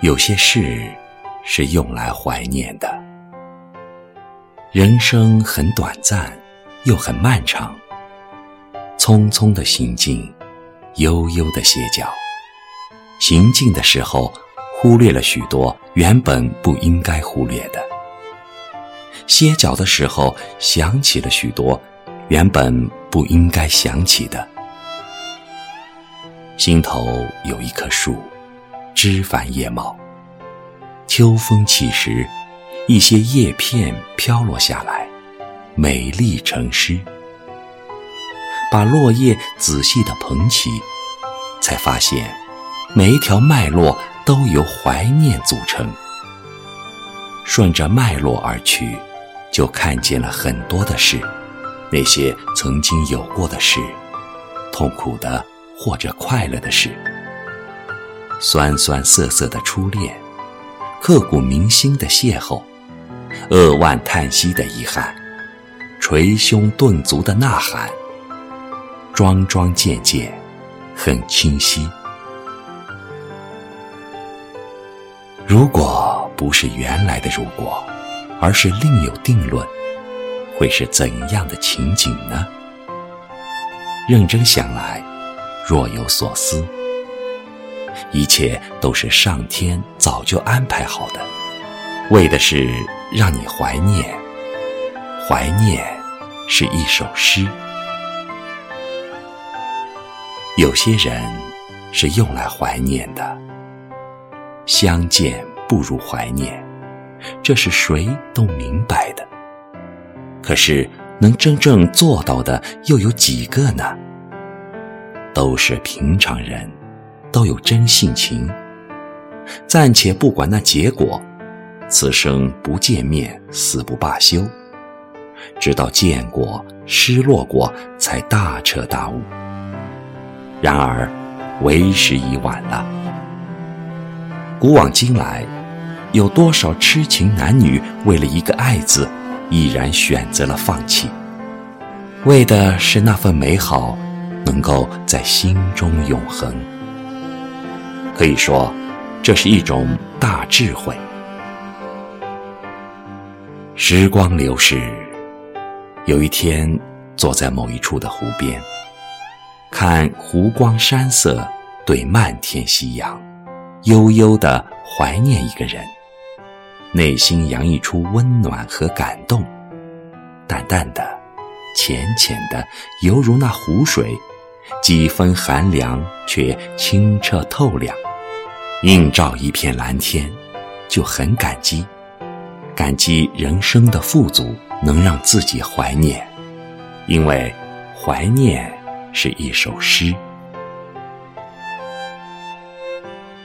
有些事是用来怀念的。人生很短暂，又很漫长。匆匆的行进，悠悠的歇脚。行进的时候，忽略了许多原本不应该忽略的；歇脚的时候，想起了许多原本不应该想起的。心头有一棵树，枝繁叶茂。秋风起时，一些叶片飘落下来，美丽成诗。把落叶仔细地捧起，才发现，每一条脉络都由怀念组成。顺着脉络而去，就看见了很多的事，那些曾经有过的事，痛苦的或者快乐的事，酸酸涩涩的初恋。刻骨铭心的邂逅，扼腕叹息的遗憾，捶胸顿足的呐喊，桩桩件件，很清晰。如果不是原来的如果，而是另有定论，会是怎样的情景呢？认真想来，若有所思。一切都是上天早就安排好的，为的是让你怀念。怀念是一首诗。有些人是用来怀念的，相见不如怀念，这是谁都明白的。可是能真正做到的又有几个呢？都是平常人。都有真性情，暂且不管那结果，此生不见面，死不罢休。直到见过、失落过，才大彻大悟。然而，为时已晚了。古往今来，有多少痴情男女为了一个“爱”字，毅然选择了放弃，为的是那份美好能够在心中永恒。可以说，这是一种大智慧。时光流逝，有一天坐在某一处的湖边，看湖光山色对漫天夕阳，悠悠的怀念一个人，内心洋溢出温暖和感动，淡淡的，浅浅的，犹如那湖水，几分寒凉却清澈透亮。映照一片蓝天，就很感激，感激人生的富足能让自己怀念，因为怀念是一首诗。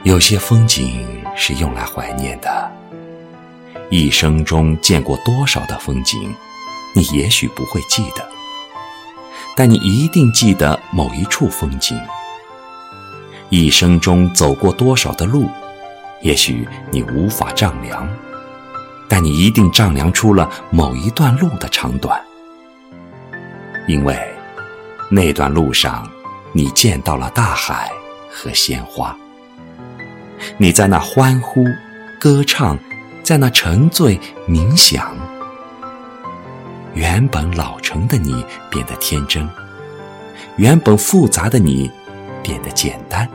有些风景是用来怀念的，一生中见过多少的风景，你也许不会记得，但你一定记得某一处风景。一生中走过多少的路，也许你无法丈量，但你一定丈量出了某一段路的长短。因为那段路上，你见到了大海和鲜花，你在那欢呼、歌唱，在那沉醉冥想。原本老成的你变得天真，原本复杂的你变得简单。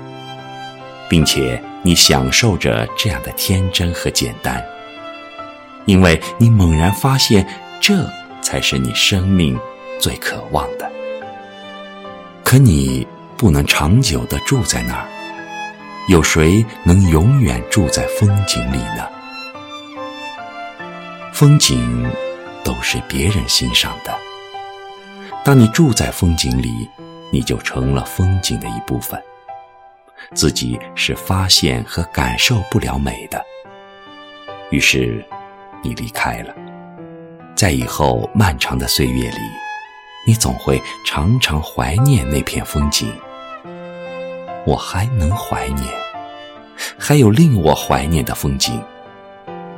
并且你享受着这样的天真和简单，因为你猛然发现，这才是你生命最渴望的。可你不能长久的住在那儿，有谁能永远住在风景里呢？风景都是别人欣赏的，当你住在风景里，你就成了风景的一部分。自己是发现和感受不了美的，于是你离开了。在以后漫长的岁月里，你总会常常怀念那片风景。我还能怀念，还有令我怀念的风景。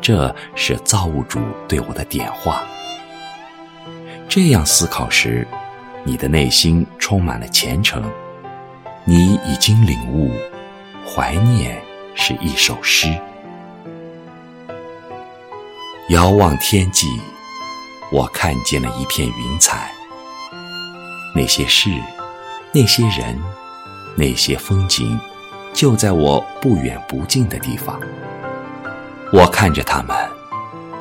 这是造物主对我的点化。这样思考时，你的内心充满了虔诚。你已经领悟，怀念是一首诗。遥望天际，我看见了一片云彩。那些事，那些人，那些风景，就在我不远不近的地方。我看着他们，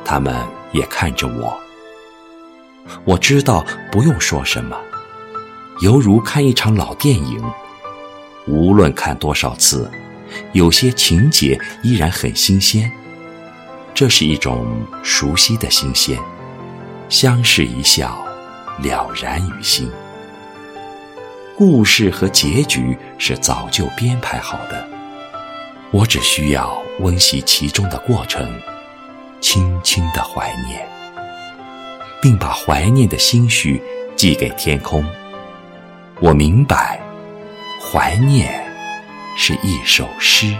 他们也看着我。我知道不用说什么，犹如看一场老电影。无论看多少次，有些情节依然很新鲜。这是一种熟悉的新鲜，相视一笑，了然于心。故事和结局是早就编排好的，我只需要温习其中的过程，轻轻的怀念，并把怀念的心绪寄给天空。我明白，怀念是一首诗。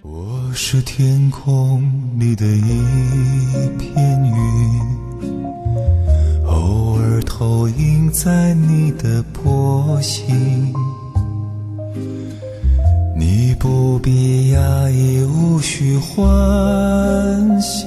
我是天空里的一片云，偶尔投影在你的波心。你不必压抑，无需欢喜，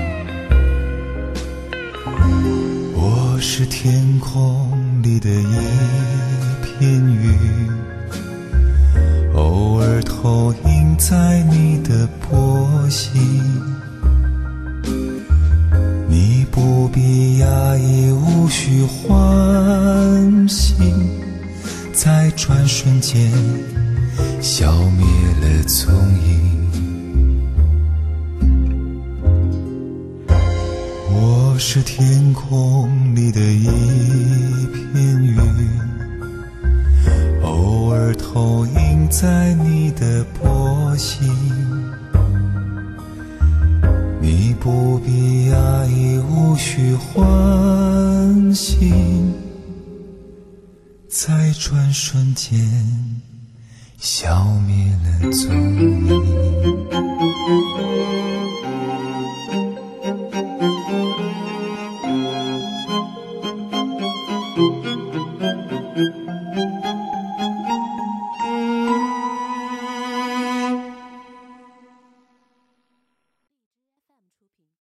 是天空。里的一片云，偶尔投影在你的波心。你不必压抑，无需欢喜，在转瞬间消灭了踪影。是天空里的一。片云，偶尔投影在你的波心。你不必压抑，无需欢喜，在转瞬间消灭了踪影。